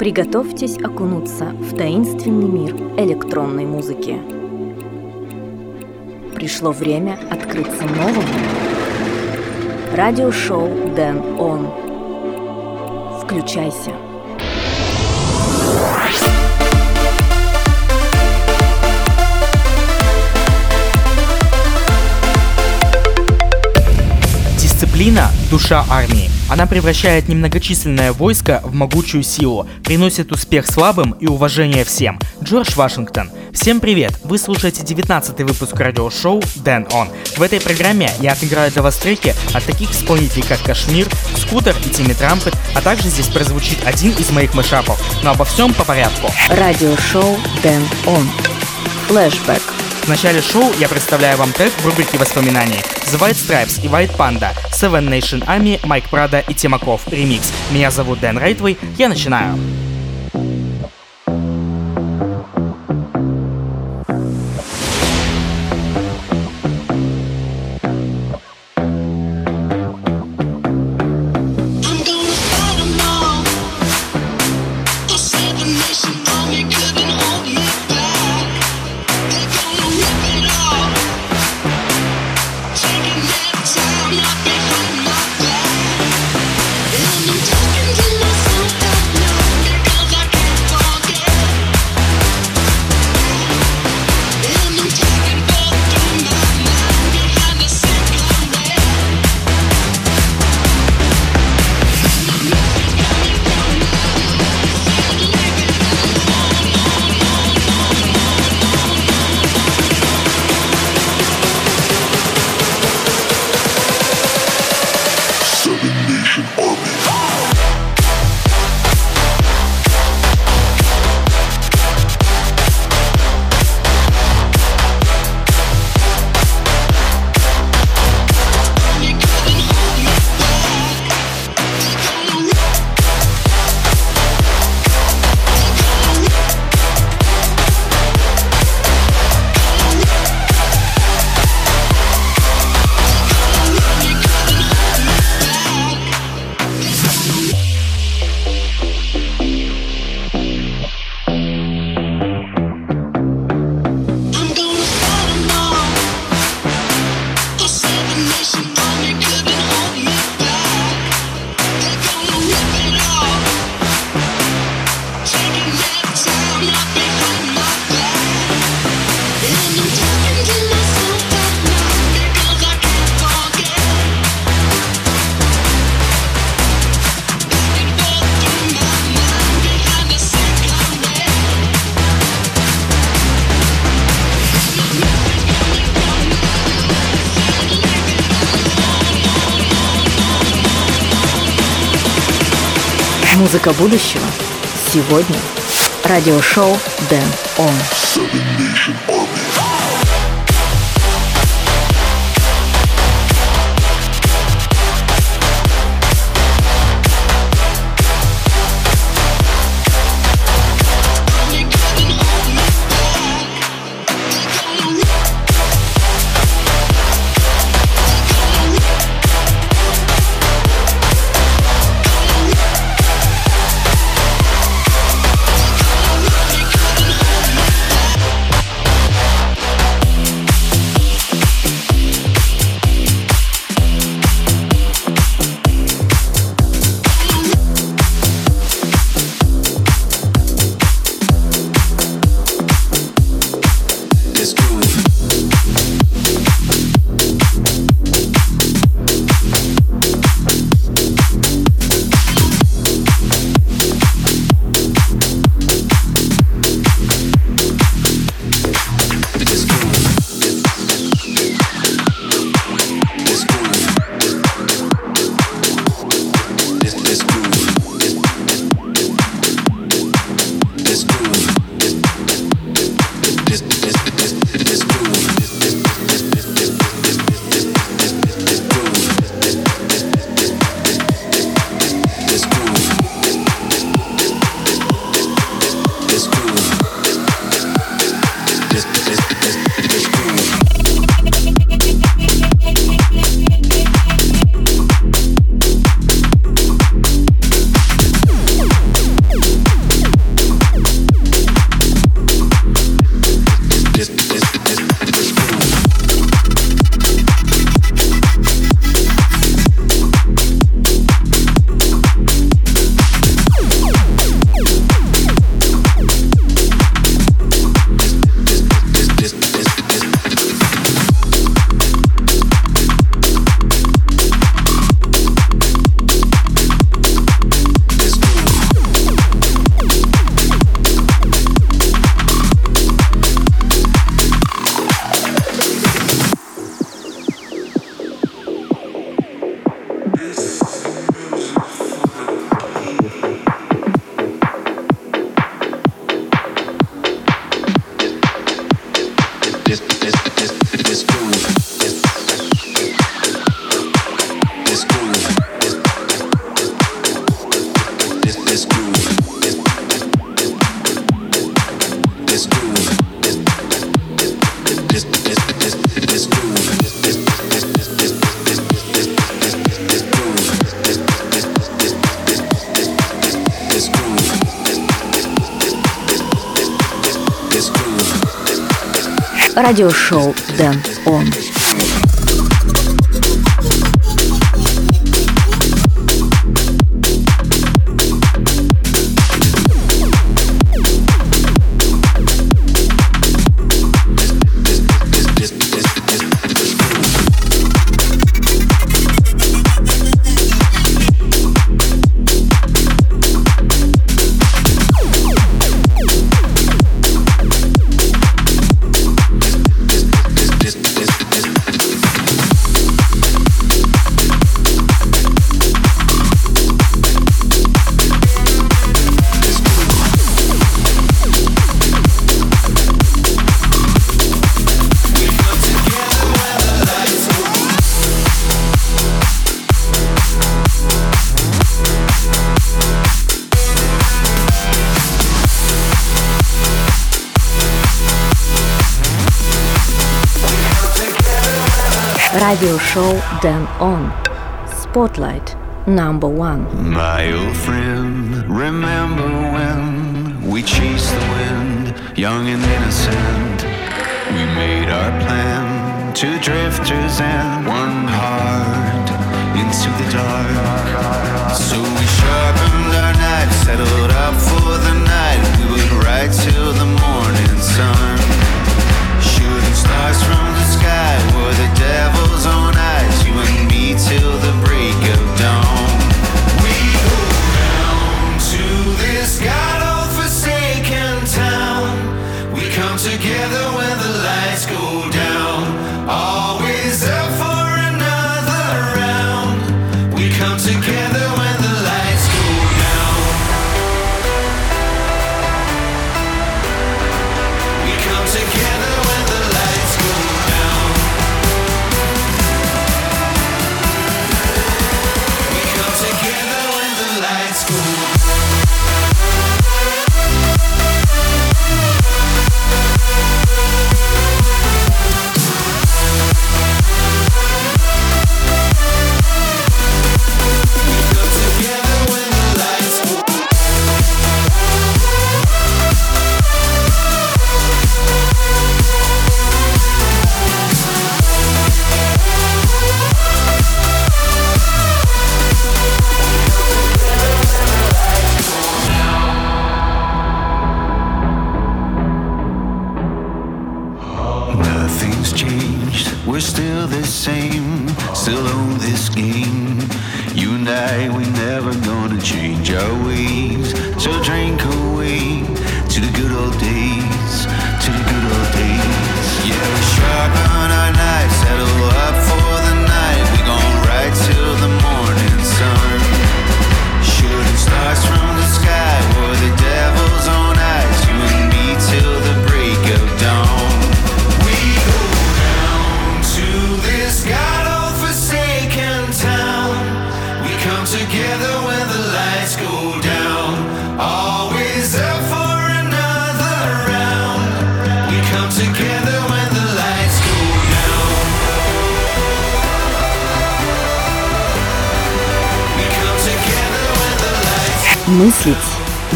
Приготовьтесь окунуться в таинственный мир электронной музыки. Пришло время открыться новому. Радиошоу Дэн Он. Включайся. Дисциплина – душа армии. Она превращает немногочисленное войско в могучую силу, приносит успех слабым и уважение всем. Джордж Вашингтон. Всем привет! Вы слушаете 19 выпуск радиошоу Дэн Он. В этой программе я отыграю для вас треки от таких исполнителей, как Кашмир, Скутер и Тимми Трампет, а также здесь прозвучит один из моих мышапов. Но обо всем по порядку. Радиошоу Дэн Он. Флэшбэк. В начале шоу я представляю вам трек в рубрике воспоминаний The White Stripes и White Panda, Seven Nation Army, Майк Прада и Тимаков, ремикс. Меня зовут Дэн Рейтвей, я начинаю. Музыка будущего. Сегодня. Радиошоу Дэн Он. Радиошоу Дэн Он. Radio show Dan On Spotlight number one. My old friend, remember when we chased the wind, young and innocent. We made our plan, two drifters and one heart into the dark. So we sharpened our knives, settled up for the night. We would ride till the morning sun, shooting stars from were the devil's. You and me till the break of dawn. We go down to this god forsaken town. We come together when the lights go down. Always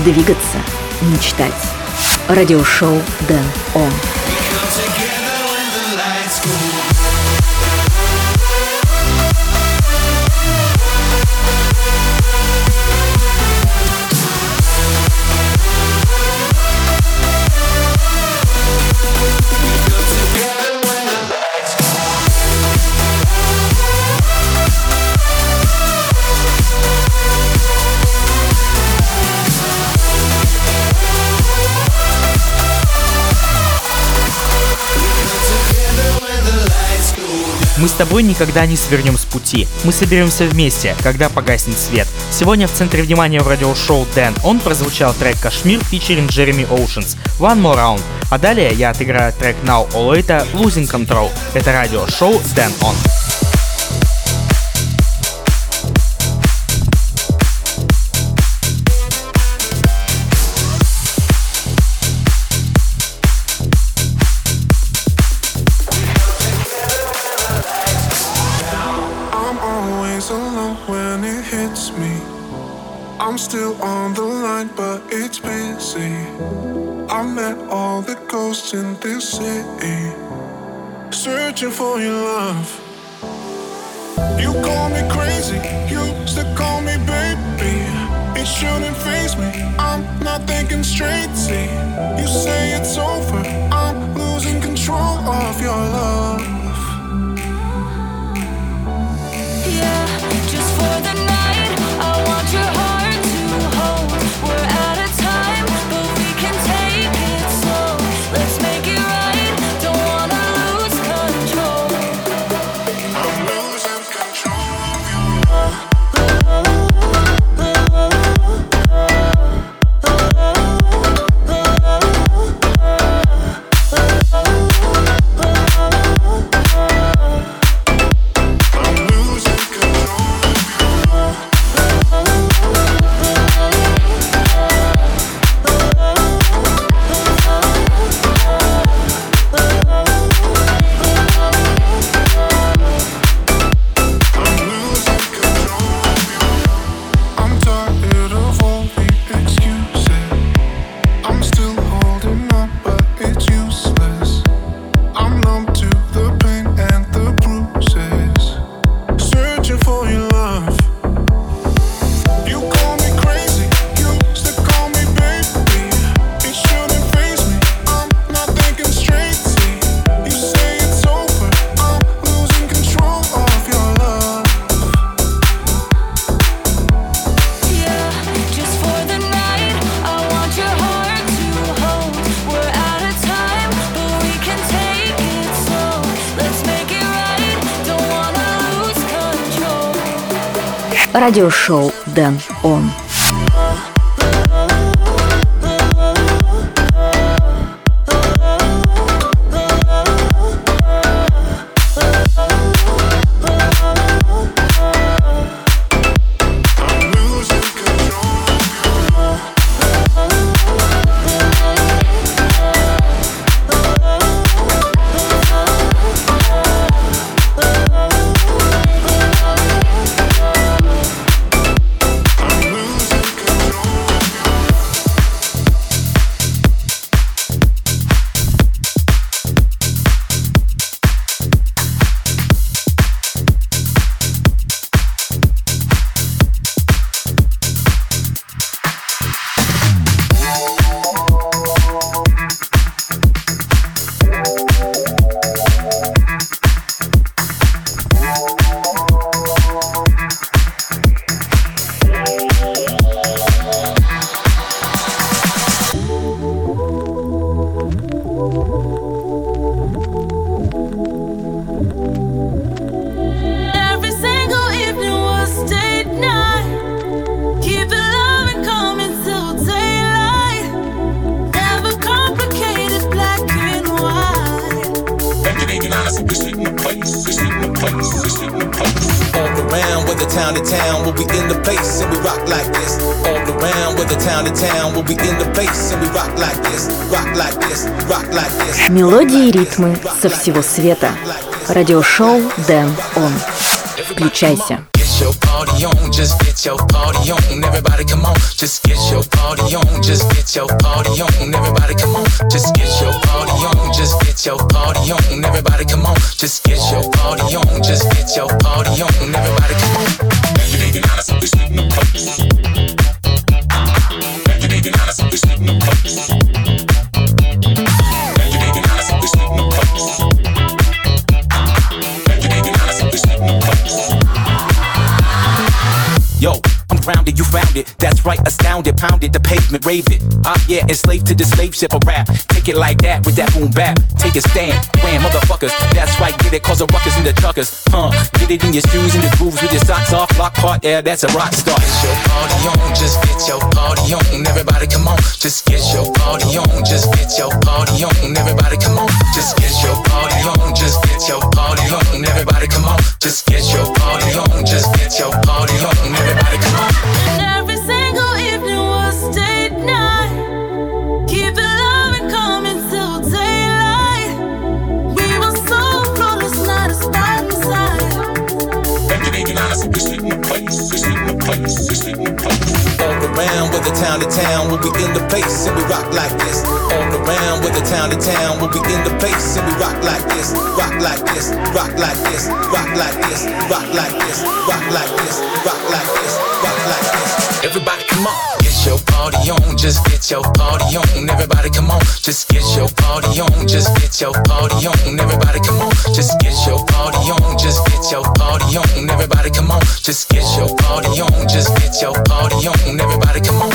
двигаться, мечтать. Радиошоу Дэн Он. С тобой никогда не свернем с пути. Мы соберемся вместе, когда погаснет свет. Сегодня в центре внимания в радиошоу Дэн Он прозвучал трек Кашмир фичеринг Джереми Оушенс One More Round. А далее я отыграю трек Now or Later Losing Control. Это радиошоу Дэн Он. The line, but it's busy. I met all the ghosts in this city, searching for your love. You call me crazy, you still call me baby. It shouldn't face me, I'm not thinking straight. See, you say it's over, I'm losing control of your love. Радиошоу Дэн Он. Мелодии и ритмы со всего света. Радиошоу Дэн Он. Включайся. your party on, just get your party on. Everybody come on, just get your party on, just get your party on. Everybody come on, just get your party on, just get your party on. Everybody come on, just get your party on, just get your party on. Everybody come on. Grounded, you That's right, astounded, pounded the pavement, rave it. Ah, yeah, enslaved to the slave ship of rap. Take it like that with that boom bap. Take a stand, wham, motherfuckers. That's right, get it, cause a ruckus in the truckers. Huh, get it in your shoes and the grooves with your socks off. Lock part, yeah, that's a rock star. Get your party on, just get your party on. Everybody come on, just get your party on. Just get your party on. Everybody come on, just get your party on. Just get your party on. Everybody come on, just get your party on. Just get your party on. Town we'll be in the place and we rock like this. All around with the town to town, we'll be in the place and we rock like this. Rock like this, rock like this, rock like this, rock like this, rock like this, rock like this, rock like this. Everybody come on, get your party on, just get your party on. Everybody come on, just get your party on, just get your party on. Everybody come on, just get your party on, just get your party on. Everybody come on, just get your party on, just get your party on. Everybody come on,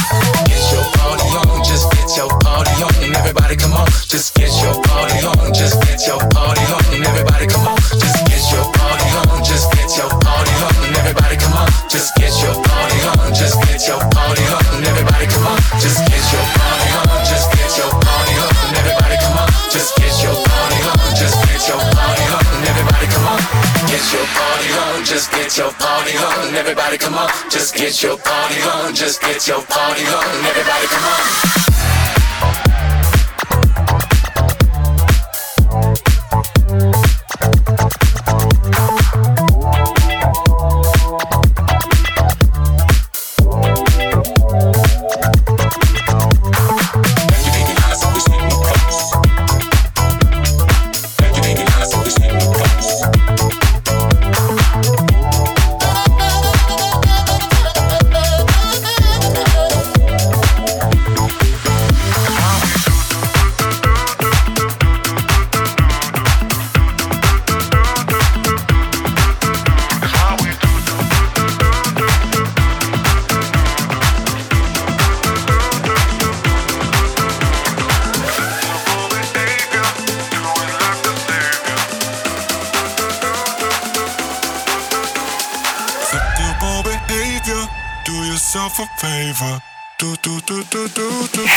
Everybody come on, just get your party on, just get your party on. Everybody come on, just get your party on, just get your party on. Everybody come on, just get your party on, just get your party on. Everybody come on, just get your party on, just get your party on. Everybody come on, just get your party on, just get your party on. Everybody come on, get your party on, just get your party on. Everybody come on, just get your party on, just get your party on. Everybody come on.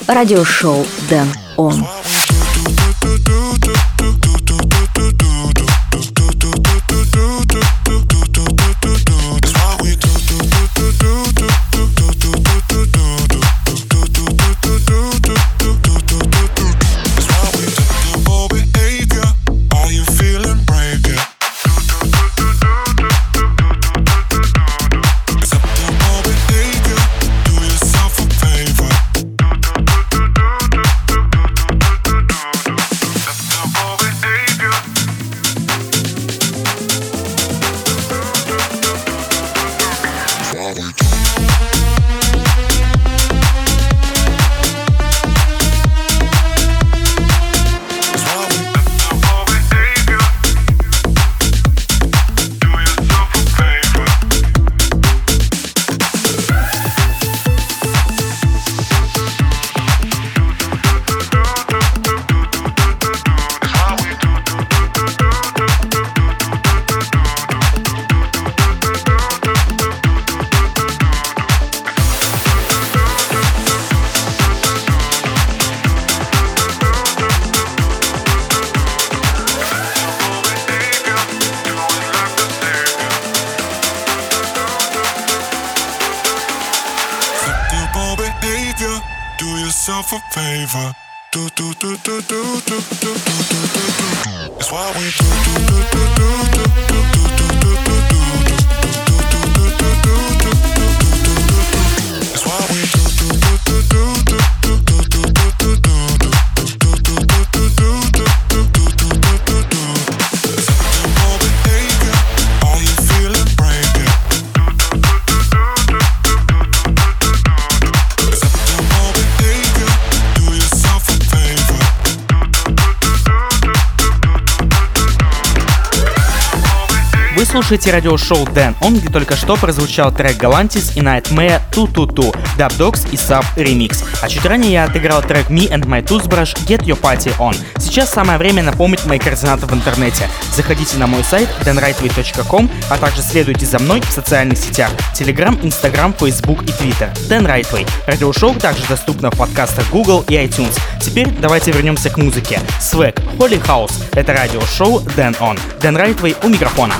Радиошоу Дэн Он. Favor. Do do do do do do do do do do do. It's what we do do do do do do do do do do do do do do do do do do. It's what we do do do do do do do do do слушаете радиошоу Дэн Он, где только что прозвучал трек Galantis и Nightmare Ту Ту Ту, Dub Dogs и Sub Remix. А чуть ранее я отыграл трек Me and My Toothbrush Get Your Party On. Сейчас самое время напомнить мои координаты в интернете. Заходите на мой сайт danrightway.com, а также следуйте за мной в социальных сетях Telegram, Instagram, Facebook и Twitter. Dan Rightway. Радиошоу также доступно в подкастах Google и iTunes. Теперь давайте вернемся к музыке. Swag, Holy House. Это радиошоу Dan On. Dan Rightway у микрофона.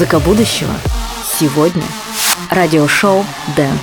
Музыка будущего сегодня. Радиошоу Дэн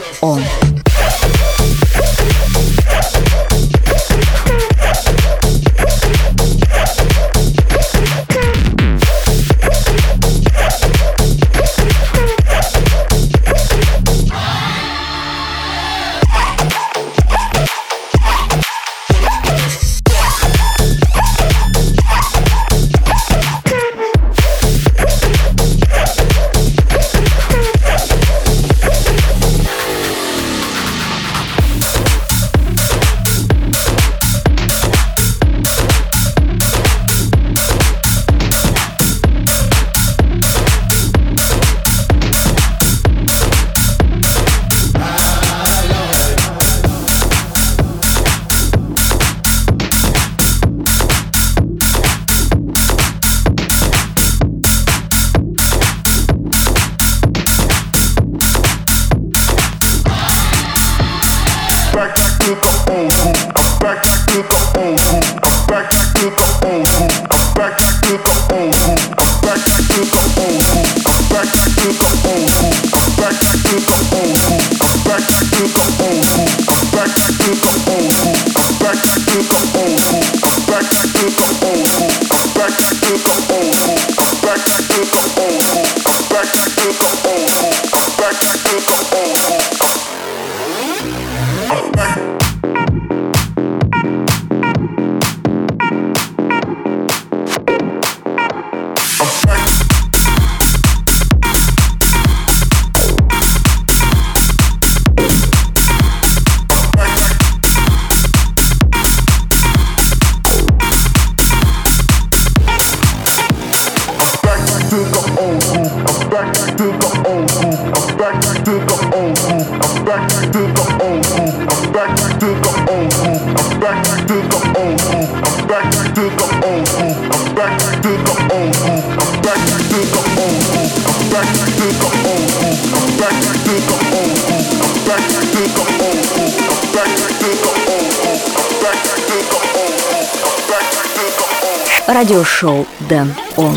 шел Дэн Он.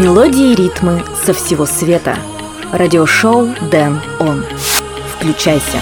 Мелодии и ритмы со всего света. Радиошоу Дэн Он. Включайся.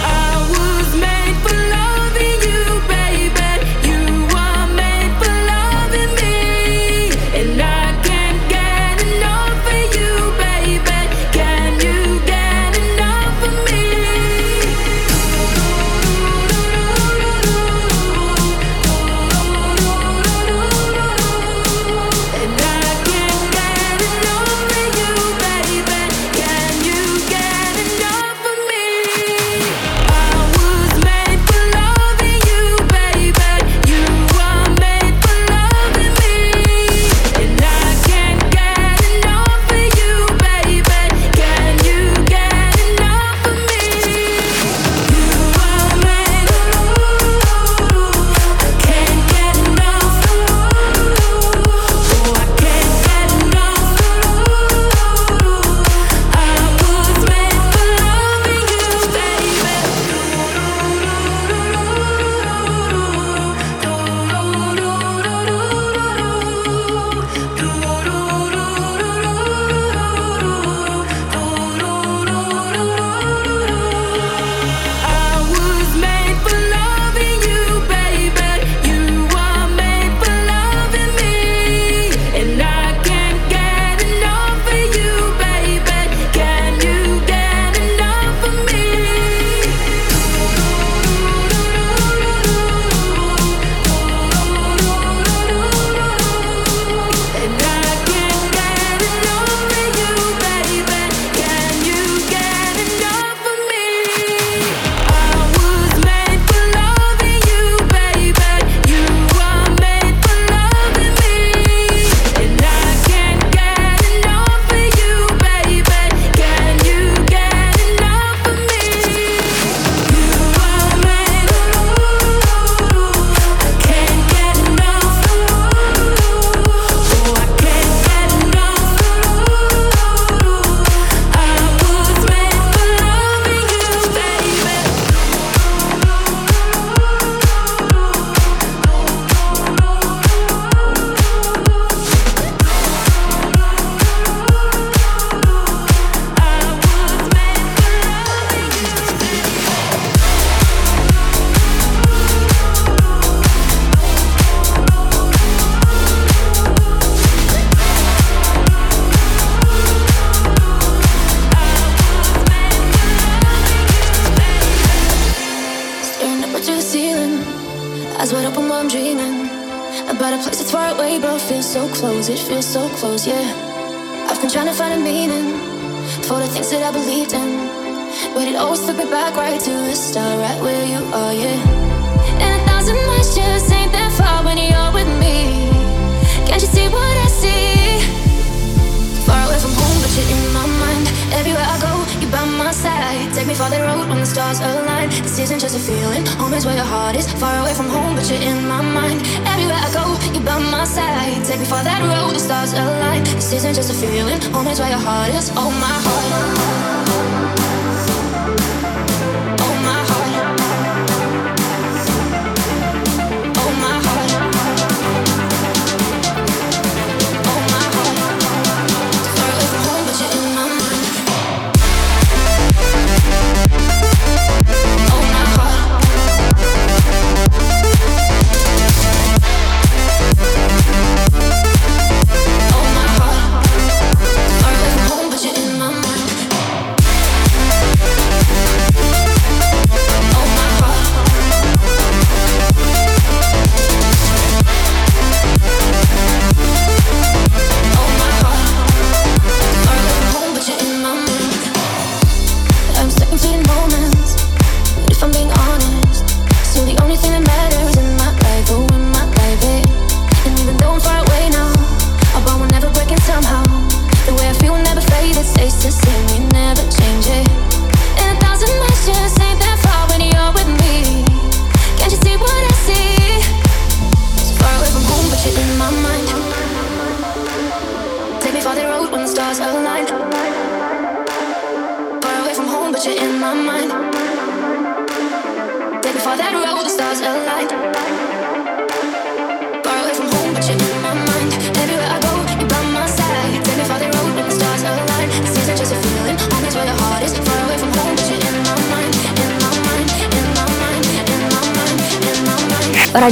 oh my heart.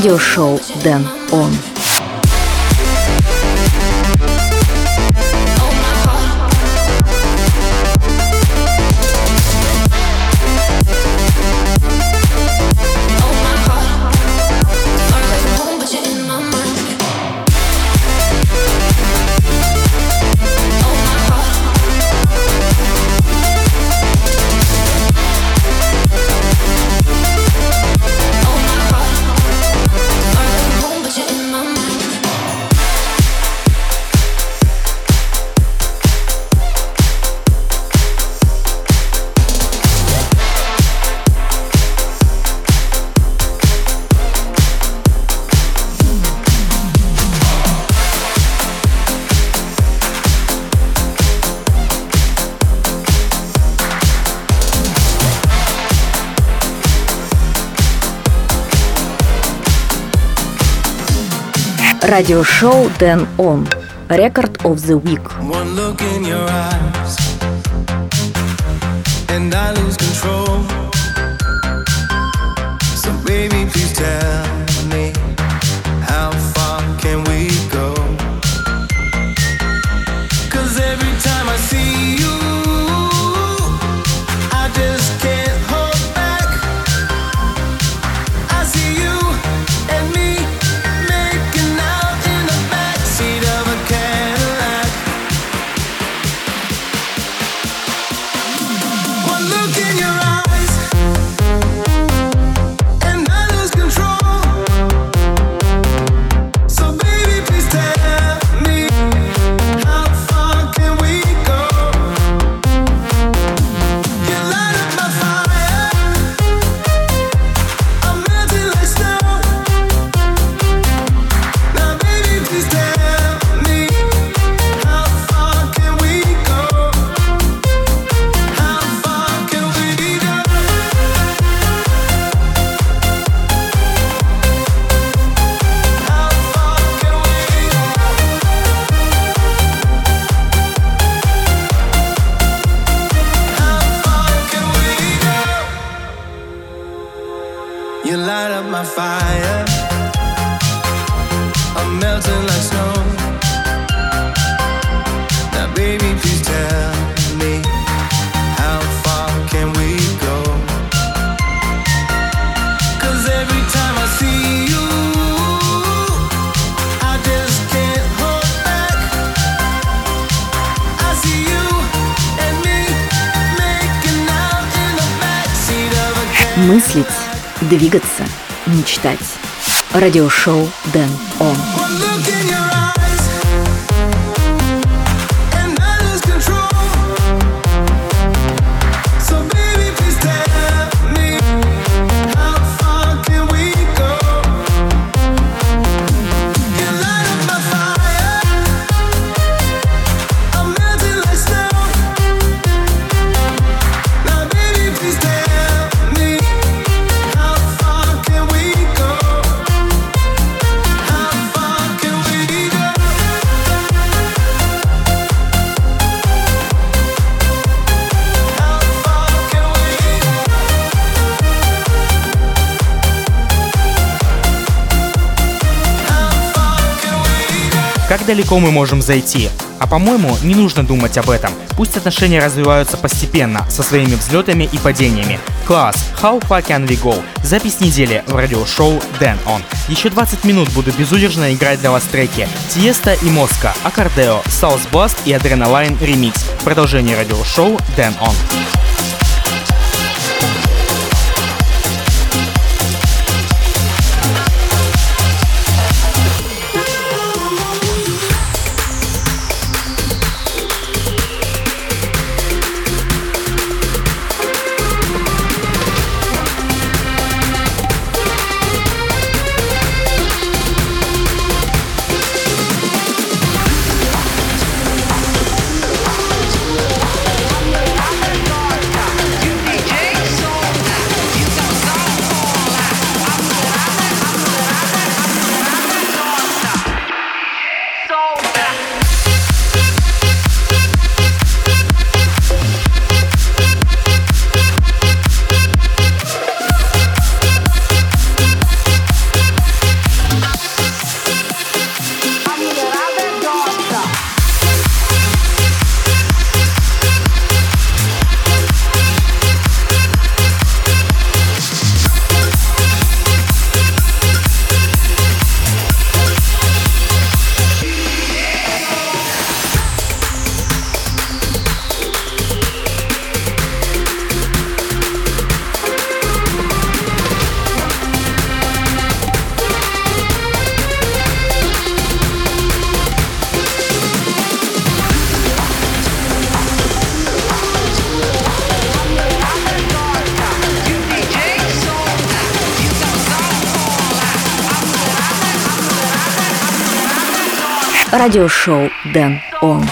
радиошоу Дэн Он. Radio Show Dan On. Record of the Week. One look in your eyes, and I lose control. So baby, please tell me how far can we go? Cause every time I see you. Радиошоу Дэн Он. Как далеко мы можем зайти? А по-моему, не нужно думать об этом. Пусть отношения развиваются постепенно, со своими взлетами и падениями. Класс, How Far Can We Go? Запись недели в радиошоу Дэн Он. Еще 20 минут буду безудержно играть для вас треки Тиеста и Моска, Аккордео, South Blast и Adrenaline Remix. Продолжение радиошоу Дэн Он. Радиошоу Дэн Он.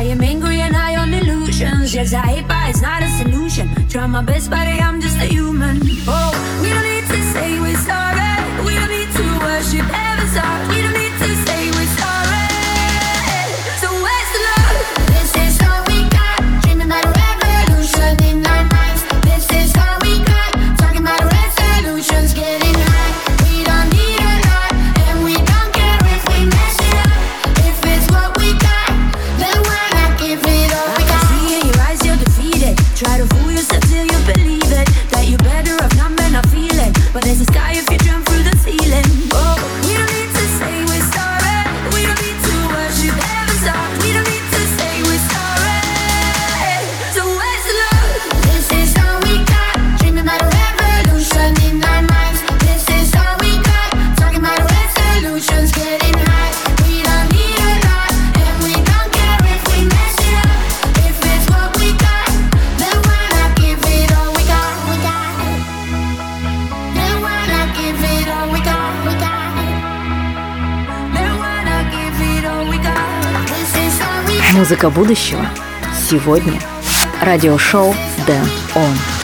I am angry and high on illusions. Yes, I hate, but it's not a solution. Try my best, but I'm just a human. Oh, Музыка будущего. Сегодня. Радиошоу Дэн Он.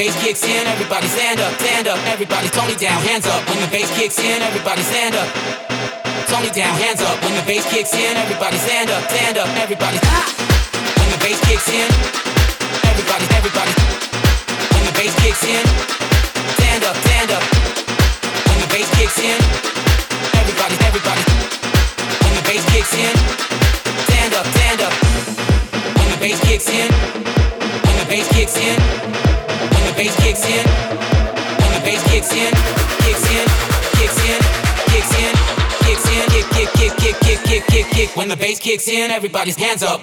Bass kicks in, everybody stand up, stand up. Everybody, Tony down, hands up. When the bass kicks in, everybody stand up. Tony down, hands up. When the bass kicks in, everybody stand up, stand up. Everybody! When the bass kicks in, everybody, everybody. When the bass kicks in, stand up, stand up. When the bass kicks in, everybody, everybody. When the bass kicks in, stand up, stand up. When the bass kicks in, when the bass kicks in, bass kicks in, when the bass kicks in, kicks in, kicks in, kicks in, kicks in, kick, kick, kick, kick, kick, kick, kick, kick. When the bass kicks in, everybody's hands up.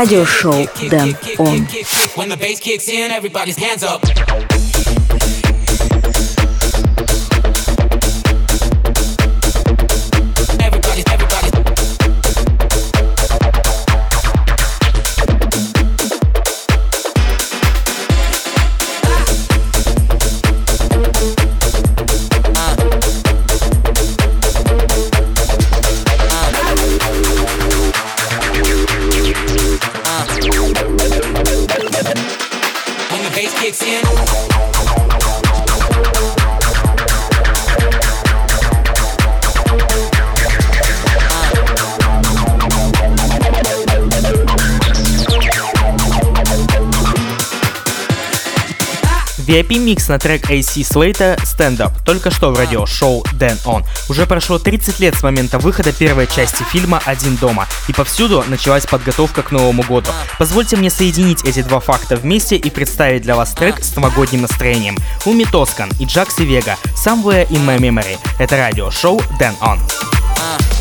Радиошоу Дэн Он. VIP-микс на трек AC Слейта Stand Up только что в радиошоу Дэн Он. Уже прошло 30 лет с момента выхода первой части фильма «Один дома», и повсюду началась подготовка к Новому году. Позвольте мне соединить эти два факта вместе и представить для вас трек с новогодним настроением. Уми Тоскан и Джакси Вега «Somewhere in my memory». Это радиошоу Дэн Он. naughty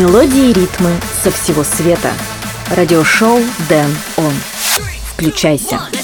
Мелодии и ритмы со всего света. Радиошоу Дэн Он. Включайся. Have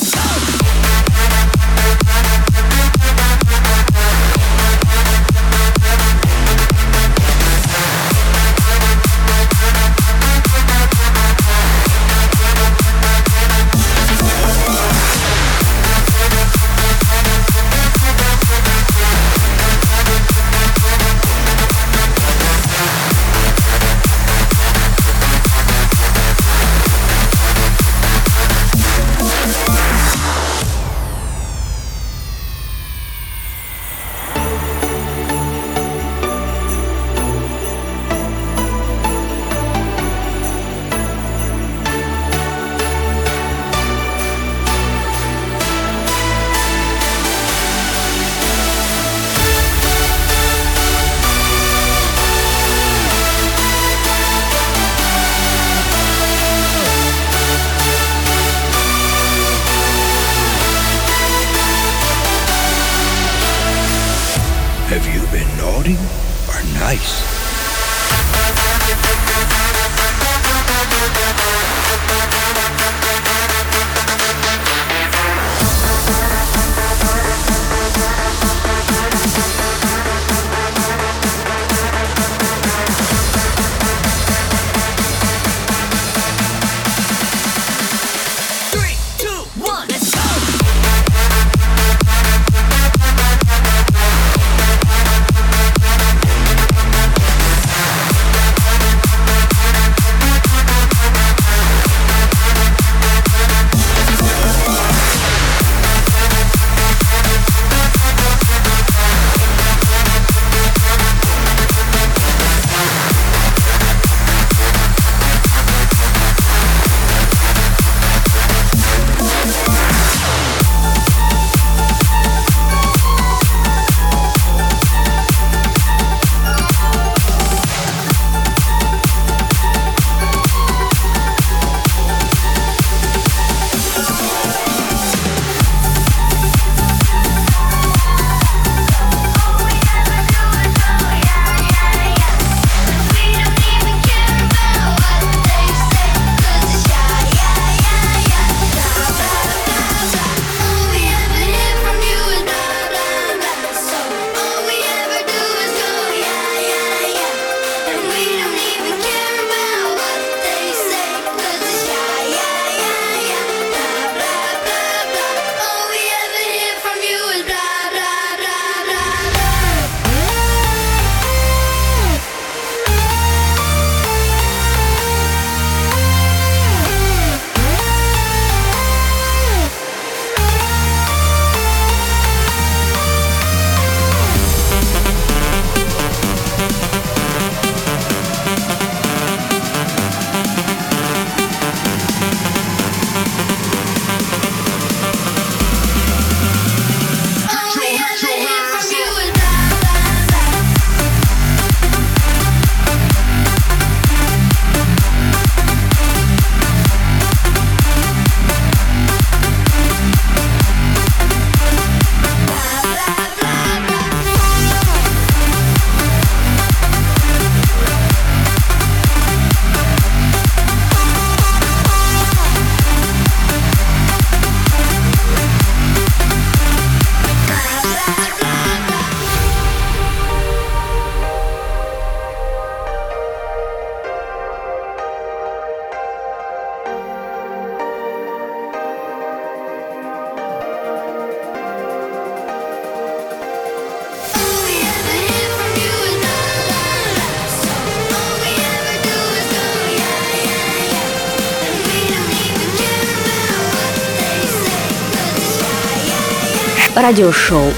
Радиошоу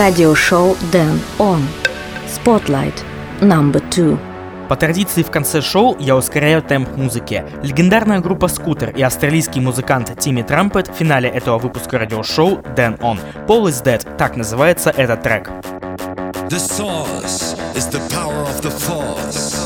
Радиошоу Дэн Он. Spotlight Number 2. По традиции в конце шоу я ускоряю темп музыки. Легендарная группа Скутер и австралийский музыкант Тимми Трампет в финале этого выпуска радиошоу Then On. Paul is Dead, так называется этот трек. The source is the power of the force.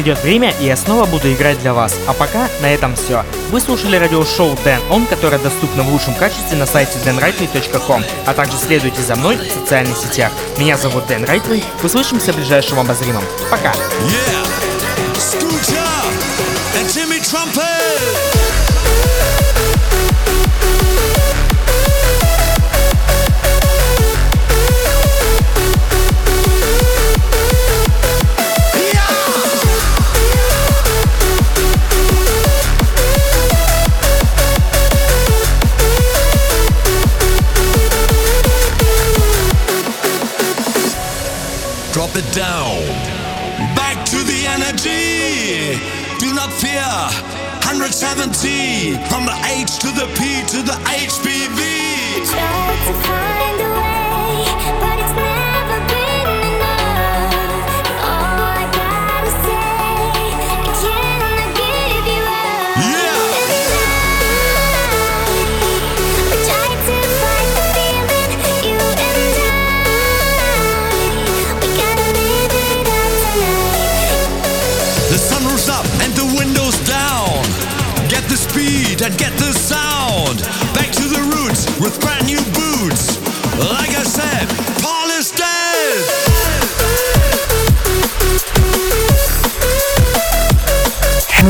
Придет время, и я снова буду играть для вас. А пока на этом все. Вы слушали радиошоу Дэн Он, которое доступно в лучшем качестве на сайте danrightway.com, а также следуйте за мной в социальных сетях. Меня зовут Дэн Райтвей. Услышимся в ближайшем обозримом. Пока! Yeah, Scooter and Jimmy Trumpet. 170 from the H to the P to the HPV. To find a way, but it's never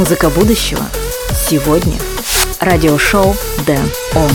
Музыка будущего. Сегодня. Радиошоу Дэн Он.